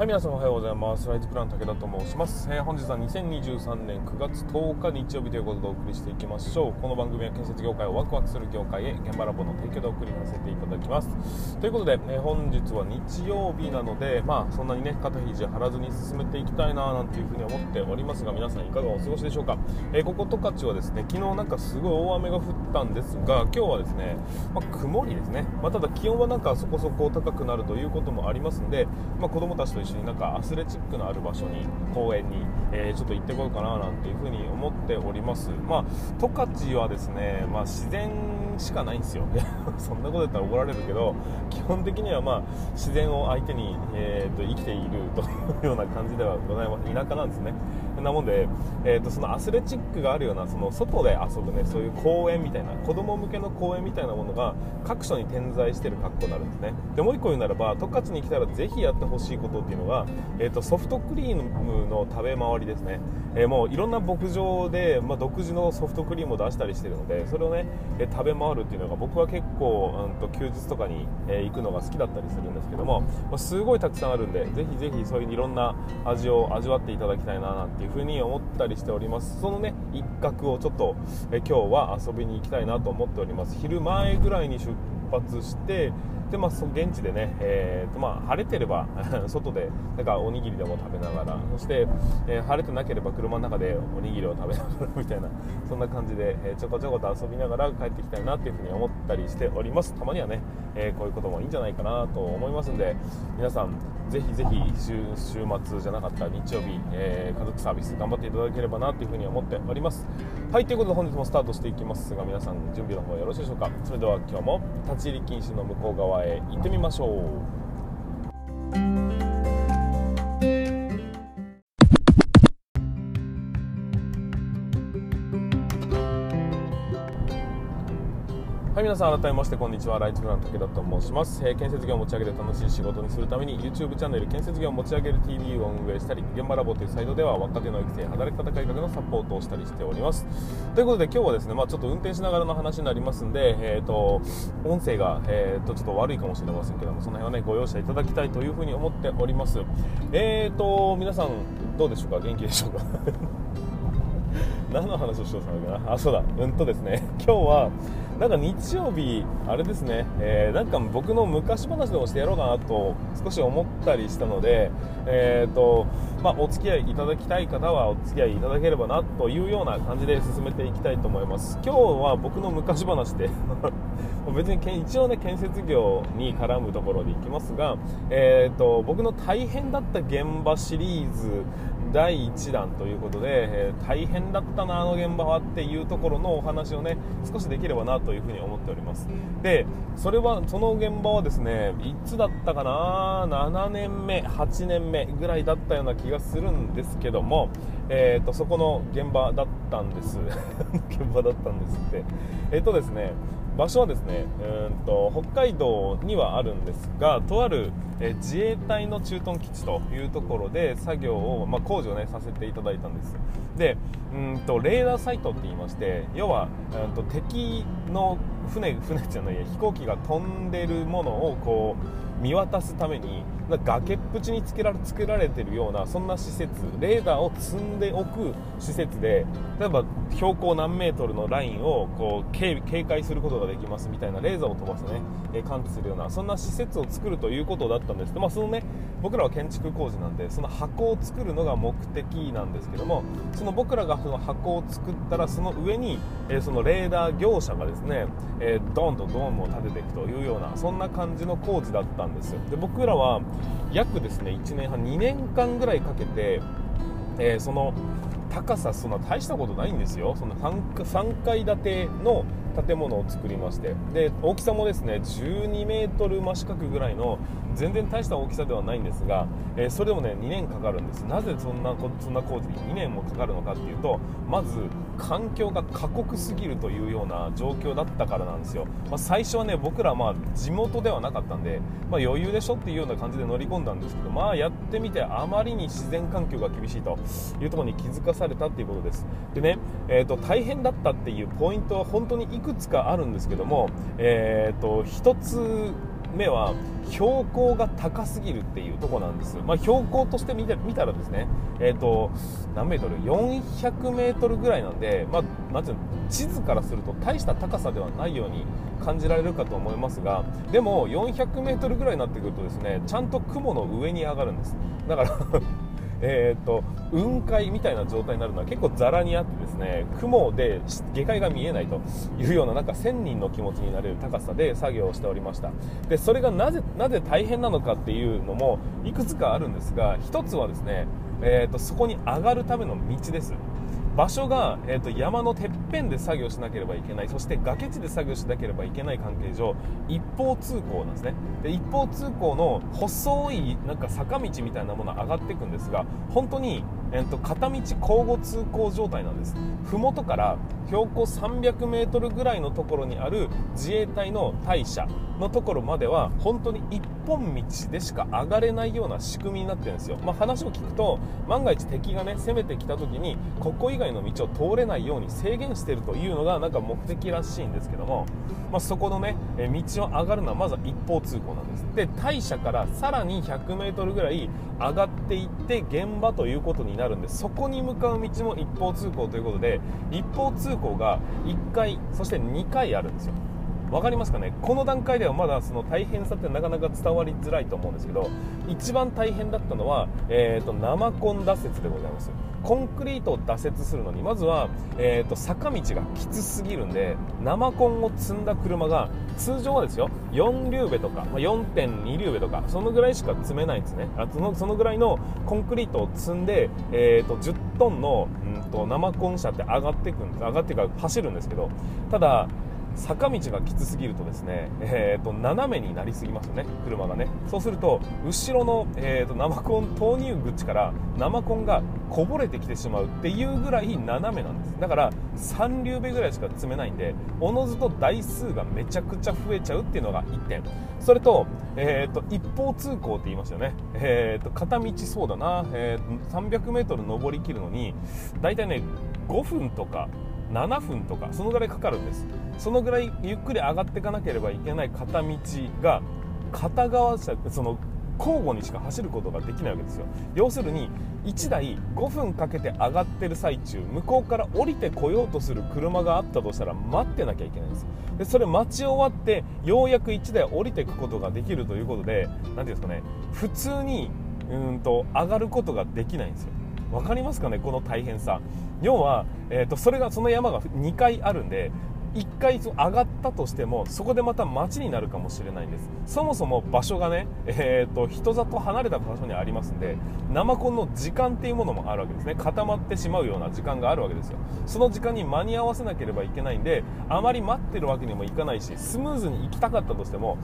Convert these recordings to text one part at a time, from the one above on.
はい、皆さんおはようございます。ライズプラン武田と申します。えー本日は2023年9月10日日曜日ということでお送りしていきましょう。この番組は建設業界をワクワクする業界へ現場ラボの提供でお送りさせていただきます。ということで、えー本日は日曜日なので、まあそんなにね、肩肘張らずに進めていきたいななんていうふうに思っておりますが、皆さんいかがお過ごしでしょうか。えーここ十勝はですね、昨日なんかすごい大雨が降ったんですが、今日はですね、まあ曇りですね。まあただ気温はなんかそこそこ高くなるということもありますんで、まあ子供たちと一緒になんかアスレチックのある場所に公園に、えーちょっと行ってこようかななんていうふうに思っております。まあ十勝はですね、まあ、自然しかないんですよ。そんなこと言ったら怒られるけど基本的にはまあ自然を相手に、えーと生きているというような感じではございます。田舎なんですね。なもんで、えー、とそのアスレチックがあるようなその外で遊ぶねそういう公園みたいな子供向けの公園みたいなものが各所に点在している格好になるんですね。でもう一個言うならば十勝に来たらぜひやってほしいことっていうのが、えー、とソフトクリームの食べ回りですね、えーもういろんな牧場で、まあ、独自のソフトクリームを出したりしてるのでそれをね、えー食べ回るっていうのが僕は結構、うん、と休日とかに、えー行くのが好きだったりするんですけども、まあすごいたくさんあるんでぜひぜひそういういろんな味を味わっていただきたいななんていうふうに思ったりしております。そのね一角をちょっと、え今日は遊びに行きたいなと思っております。昼前ぐらいに出発してでまあ、そ現地でね、えーとまあ、晴れてれば 外でなんかおにぎりでも食べながらそして、えー晴れてなければ車の中でおにぎりを食べながらみたいなそんな感じで、えーちょこちょこと遊びながら帰ってきたいなっていうふうに思ったりしております。たまにはね、えーこういうこともいいんじゃないかなと思いますんで皆さんぜひぜひ週週末じゃなかった日曜日、えー家族サービス頑張っていただければなというふうに思っております。はいということで本日もスタートしていきますが皆さん準備の方よろしいでしょうか。それでは今日も立ち入り禁止の向こう側へ行ってみましょう。はい、皆さん改めましてこんにちは。ライツブラン武田と申します、えー建設業を持ち上げて楽しい仕事にするために YouTube チャンネル建設業を持ち上げる TV を運営したり、現場ラボというサイトでは若手の育成、働き方改革のサポートをしたりしております。ということで今日はですね、まあちょっと運転しながらの話になりますんで、えっ、と、音声が、えー、とちょっと悪いかもしれませんけども、その辺はね、ご容赦いただきたいというふうに思っております。えっ、と、皆さんどうでしょうか？元気でしょうか？何の話をしようかな。あそうだ。うんとですね。今日はなんか日曜日あれですね、えーなんか僕の昔話でもしてやろうかなと少し思ったりしたのでえっ、とまあお付き合いいただきたい方はお付き合いいただければなというような感じで進めていきたいと思います。今日は僕の昔話で 別に一応ね建設業に絡むところでいきますが、えー、と僕の大変だった現場シリーズ第1弾ということで、えー大変だったなあの現場はっていうところのお話をね少しできればなというふうに思っております。でそれはその現場はですねいつだったかな7年目8年目ぐらいだったような気がするんですけども、えー、とそこの現場だったんです。現場だったんですって。えっ、とですね場所はですねうんと北海道にはあるんですがとある、え自衛隊の駐屯基地というところで作業を、まあ、工事を、ね、させていただいたんです。でうーんとレーダーサイトって言いまして要はうんと敵の船船じゃないや飛行機が飛んでるものをこう見渡すために崖っぷちにつけられ作られてるようなそんな施設レーダーを積んでおく施設で例えば標高何メートルのラインをこう警戒することができますみたいなレーザーを飛ばしてねえー感知するようなそんな施設を作るということだったんですけど、まあ、そのね僕らは建築工事なんでその箱を作るのが目的なんですけどもその僕らがその箱を作ったらその上に、えそのレーダー業者がですね、えードーンとドームを立てていくというようなそんな感じの工事だったんですよ。で僕らは約ですね1年半2年間ぐらいかけて、えーその高さそんな大したことないんですよ。その 3, 3階建ての建物を作りましてで大きさもですね12メートル真四角ぐらいの全然大した大きさではないんですが、えーそれでもね2年かかるんです。なぜそんなこそんな工事に2年もかかるのかっていうとまず環境が過酷すぎるというような状況だったからなんですよ、まあ、最初はね僕らまあ地元ではなかったんで、まあ、余裕でしょっていうような感じで乗り込んだんですけどまあやってみてあまりに自然環境が厳しいというところに気づかされたっていうことです。でね、えー、と大変だったっていうポイントは本当にいくつかあるんですけども、えー、と一つ目は標高が高すぎるっていうとこなんです、まあ、標高として見て見たらですね、えーと、何メートル？400メートルぐらいなんで、まあ、なんていうの地図からすると大した高さではないように感じられるかと思いますがでも400メートルぐらいになってくるとですねちゃんと雲の上に上がるんです。だからえーと、雲海みたいな状態になるのは結構ざらにあってですね雲で下界が見えないというようななんか1000人の気持ちになれる高さで作業をしておりました。でそれがなぜなぜ大変なのかっていうのもいくつかあるんですが1つはですね、えーとそこに上がるための道です。場所が、えーと、山のてっぺんで作業しなければいけないそして崖地で作業しなければいけない関係上一方通行なんですね。で一方通行の細いなんか坂道みたいなもの上がっていくんですが本当に、えーと、片道交互通行状態なんです。麓から標高 300m ぐらいのところにある自衛隊の隊舎のところまでは本当に一本道でしか上がれないような仕組みになってるんですよ、まあ、話を聞くと万が一敵がね攻めてきた時にここ以外の道を通れないように制限してるというのがなんか目的らしいんですけども、まあ、そこのね道を上がるのはまずは一方通行なんです。で大社からさらに 100m ぐらい上がっていって現場ということになるんでそこに向かう道も一方通行ということで一方通行が1回そして2回あるんですよ。分かりますかね？この段階ではまだその大変さってなかなか伝わりづらいと思うんですけど一番大変だったのは、えーと、生コン挫折でございます。コンクリートを挫折するのにまずは、えーと、坂道がきつすぎるんで生コンを積んだ車が通常はですよ4リューベとか、まあ、4.2リューベとかそのぐらいしか積めないんですね。あそのそのぐらいのコンクリートを積んで、えーと、10トンの、うんと生コン車って上がっていくんです上がっていくか走るんですけどただ坂道がきつすぎるとですね、えーと、斜めになりすぎますよね車がね。そうすると後ろの、えーと、生コン投入口から生コンがこぼれてきてしまうっていうぐらい斜めなんです。だから3流目ぐらいしか積めないんでおのずと台数がめちゃくちゃ増えちゃうっていうのが1点。それと,、えーと、一方通行って言いましたよね、えー、と片道そうだな、えー、300m 登りきるのに大体ね5分とか7分とかそのぐらいかかるんです。そのぐらいゆっくり上がっていかなければいけない片道が片側車その交互にしか走ることができないわけですよ。要するに1台5分かけて上がってる最中向こうから降りてこようとする車があったとしたら待ってなきゃいけないんです。でそれ待ち終わってようやく1台降りていくことができるということで何ていうんですかね。普通にうんと上がることができないんですよ。分かりますかねこの大変さ。要は、えーと、それがその山が2回あるんで1回上がったとしてもそこでまた街になるかもしれないんです。そもそも場所がね、えーと、人里離れた場所にありますんで生コンの時間っていうものもあるわけですね。固まってしまうような時間があるわけですよ。その時間に間に合わせなければいけないんであまり待ってるわけにもいかないしスムーズに行きたかったとしても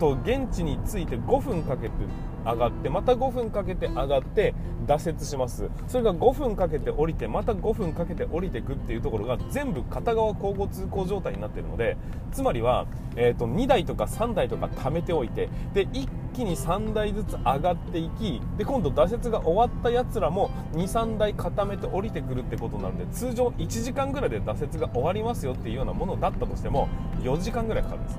と現地に着いて5分かけて上がってまた5分かけて上がって挫折します。それが5分かけて降りてまた5分かけて降りていくっていうところが全部片側交互通行状態になっているのでつまりは、えーと、2台とか3台とか貯めておいてで一気に3台ずつ上がっていきで今度挫折が終わったやつらも23台固めて降りてくるってことなので通常1時間ぐらいで挫折が終わりますよっていうようなものだったとしても4時間ぐらいかかるんです。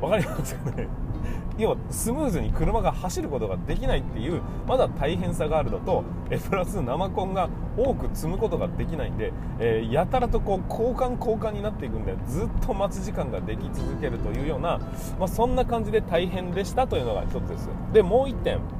わかりますかね？要はスムーズに車が走ることができないっていうまだ大変さがあるのとえプラス生コンが多く積むことができないんで、えー、やたらとこう交換交換になっていくんでずっと待ち時間ができ続けるというような、まあ、そんな感じで大変でしたというのが1つです。でもう1点。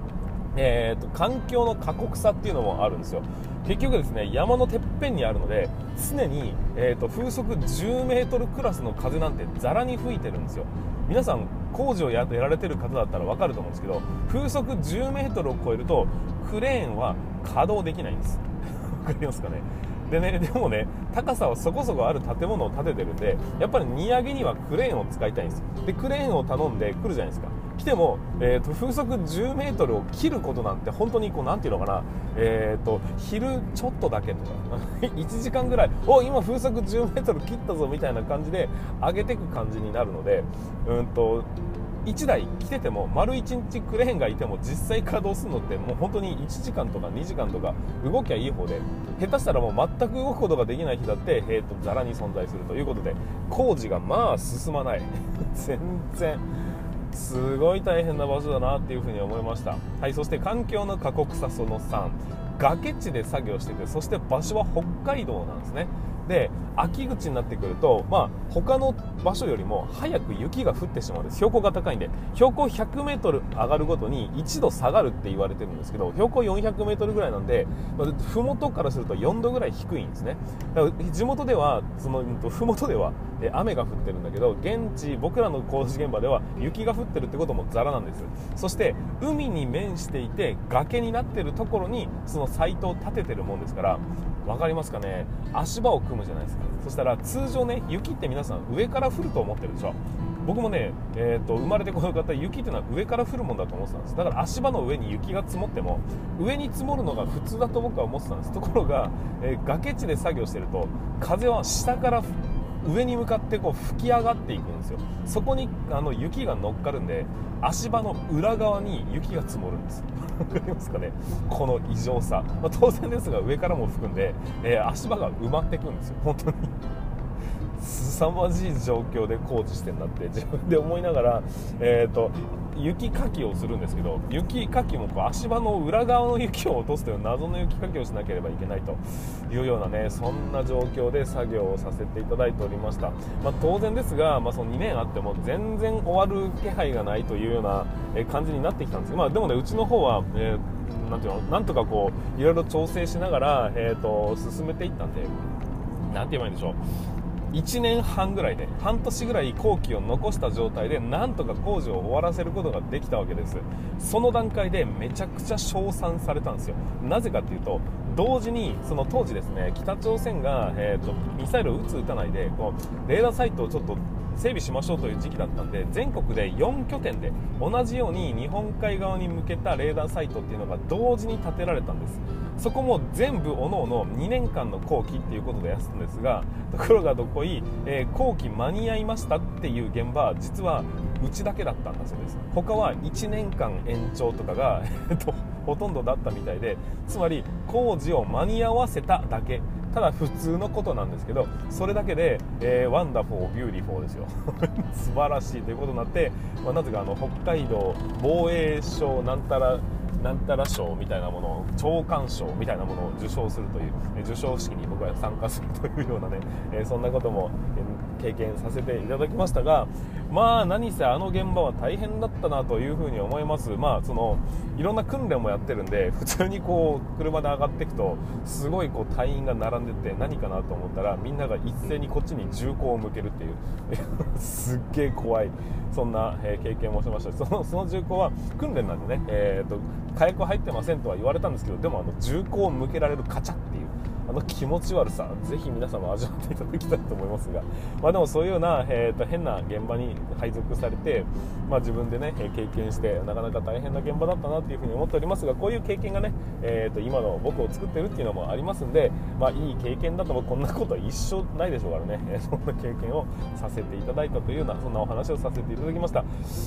えーと、環境の過酷さっていうのもあるんですよ。結局ですね山のてっぺんにあるので常に、えーと、風速10メートルクラスの風なんてざらに吹いてるんですよ。皆さん工事をやられてる方だったら分かると思うんですけど風速10メートルを超えるとクレーンは稼働できないんです。分かりますかね？でね、でもね、高さはそこそこある建物を建ててるんで、やっぱり荷上げにはクレーンを使いたいんです。で、クレーンを頼んで来るじゃないですか。ても、えーと、風速10メートルを切ることなんて本当にこうなんていうのかな、えーと、昼ちょっとだけとか 1時間ぐらいお今風速10メートル切ったぞみたいな感じで上げていく感じになるのでうんと1台来てても丸1日クレーンがいても実際稼働するのってもう本当に1時間とか2時間とか動きゃいい方で下手したらもう全く動くことができない日だって、えー、とざらに存在するということで工事がまあ進まない。全然。すごい大変な場所だなっていうふうに思いました。はいそして環境の過酷さその3崖地で作業しててそして場所は北海道なんですね。で秋口になってくると、まあ、他の場所よりも早く雪が降ってしまうんです。標高が高いんで。標高 100m 上がるごとに1度下がるって言われてるんですけど標高 400m ぐらいなんで、まあ、麓からすると4度ぐらい低いんですね。だから地元ではその麓では雨が降ってるんだけど現地僕らの工事現場では雪が降ってるってこともザラなんです。そして海に面していて崖になってるところにそのサイトを建ててるもんですから分かりますかね？足場を組むじゃないですか。そしたら通常ね雪って皆さん上から降ると思ってるでしょ。僕もね、えーと、生まれてこの方雪っていうのは上から降るもんだと思ってたんです。だから足場の上に雪が積もっても上に積もるのが普通だと僕は思ってたんです。ところが、えー、崖地で作業してると風は下から上に向かってこう吹き上がっていくんですよ。そこにあの雪が乗っかるんで足場の裏側に雪が積もるんです。分かりますかね？この異常さ、まあ、当然ですが上からも吹くんで、えー、足場が埋まっていくんですよ。本当に。凄まじい状況で工事してんだって自分で思いながら、えーと、雪かきをするんですけど雪かきもこう足場の裏側の雪を落とすという謎の雪かきをしなければいけないというようなねそんな状況で作業をさせていただいておりました、まあ、当然ですが、まあ、その2年あっても全然終わる気配がないというような感じになってきたんですまあ、でもねうちの方は、えー、なんていうのなんとかこういろいろ調整しながら、えーと進めていったんでなんて言えばいいんでしょう。1年半ぐらいで半年ぐらい工期を残した状態でなんとか工事を終わらせることができたわけです。その段階でめちゃくちゃ称賛されたんですよ。なぜかっていうと同時にその当時ですね北朝鮮が、えーと、ミサイルを撃つ撃たないでこうレーダーサイトをちょっと整備しましょうという時期だったんで全国で4拠点で同じように日本海側に向けたレーダーサイトっていうのが同時に建てられたんです。そこも全部おのおの2年間の工期っていうことでやすんですがところがどこい、えー、後期間に合いましたっていう現場実はうちだけだったんだそうです。他は1年間延長とかが、ほとんどだったみたいでつまり工事を間に合わせただけ。ただ普通のことなんですけどそれだけで、えー、 wonderful beautiful ですよ。素晴らしいということになって、まあ、なぜかあの北海道防衛省なんたらなんたら賞みたいなものを長官賞みたいなものを受賞するという授賞式に僕は参加するというようなね、えそんなことも経験させていただきましたがまあ何せあの現場は大変だったなというふうに思います。まあそのいろんな訓練もやってるんで普通にこう車で上がっていくとすごいこう隊員が並んでて何かなと思ったらみんなが一斉にこっちに銃口を向けるっていう。すっげえ怖い。そんな、え経験もしましたそのその銃口は訓練なんでね、えーと火薬入ってませんとは言われたんですけどでもあの銃口を向けられるカチャっていう。あの気持ち悪さぜひ皆様味わっていただきたいと思いますが、まあ、でもそういうような、えーと、変な現場に配属されて、まあ、自分でね経験してなかなか大変な現場だったなというふうに思っておりますがこういう経験がね、えーと、今の僕を作ってるっていうのもありますんで、まあ、いい経験だとこんなことは一生ないでしょうからね、そんな経験をさせていただいたというようなそんなお話をさせていただきました、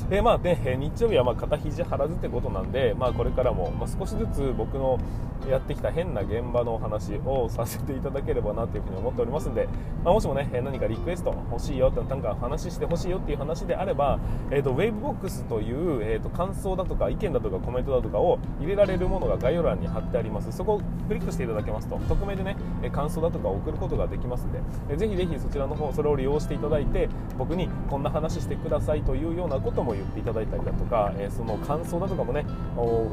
えー、まあね、日曜日はま肩肘張らずってことなんで、まあ、これからも、ま少しずつ僕のやってきた変な現場のお話をさせていただければなというふうに思っておりますんで、まあ、もしもね何かリクエスト欲しいよってなんか話してほしいよっていう話であれば、えーと、ウェーブボックスという、えーと、感想だとか意見だとかコメントだとかを入れられるものが概要欄に貼ってあります。そこをクリックしていただけますと匿名でね感想だとか送ることができますんで、えー、ぜひぜひそちらの方それを利用していただいて僕にこんな話してくださいというようなことも言っていただいたりだとか、えー、その感想だとかもねお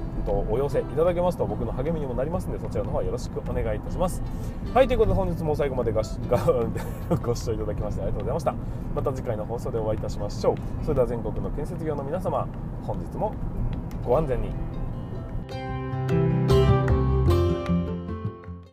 お寄せいただけますと僕の励みにもなりますのでそちらの方はよろしくお願いいたします。はいということで本日も最後まで ご視聴いただきましてありがとうございました。また次回の放送でお会いいたしましょう。それでは全国の建設業の皆様本日もご安全に。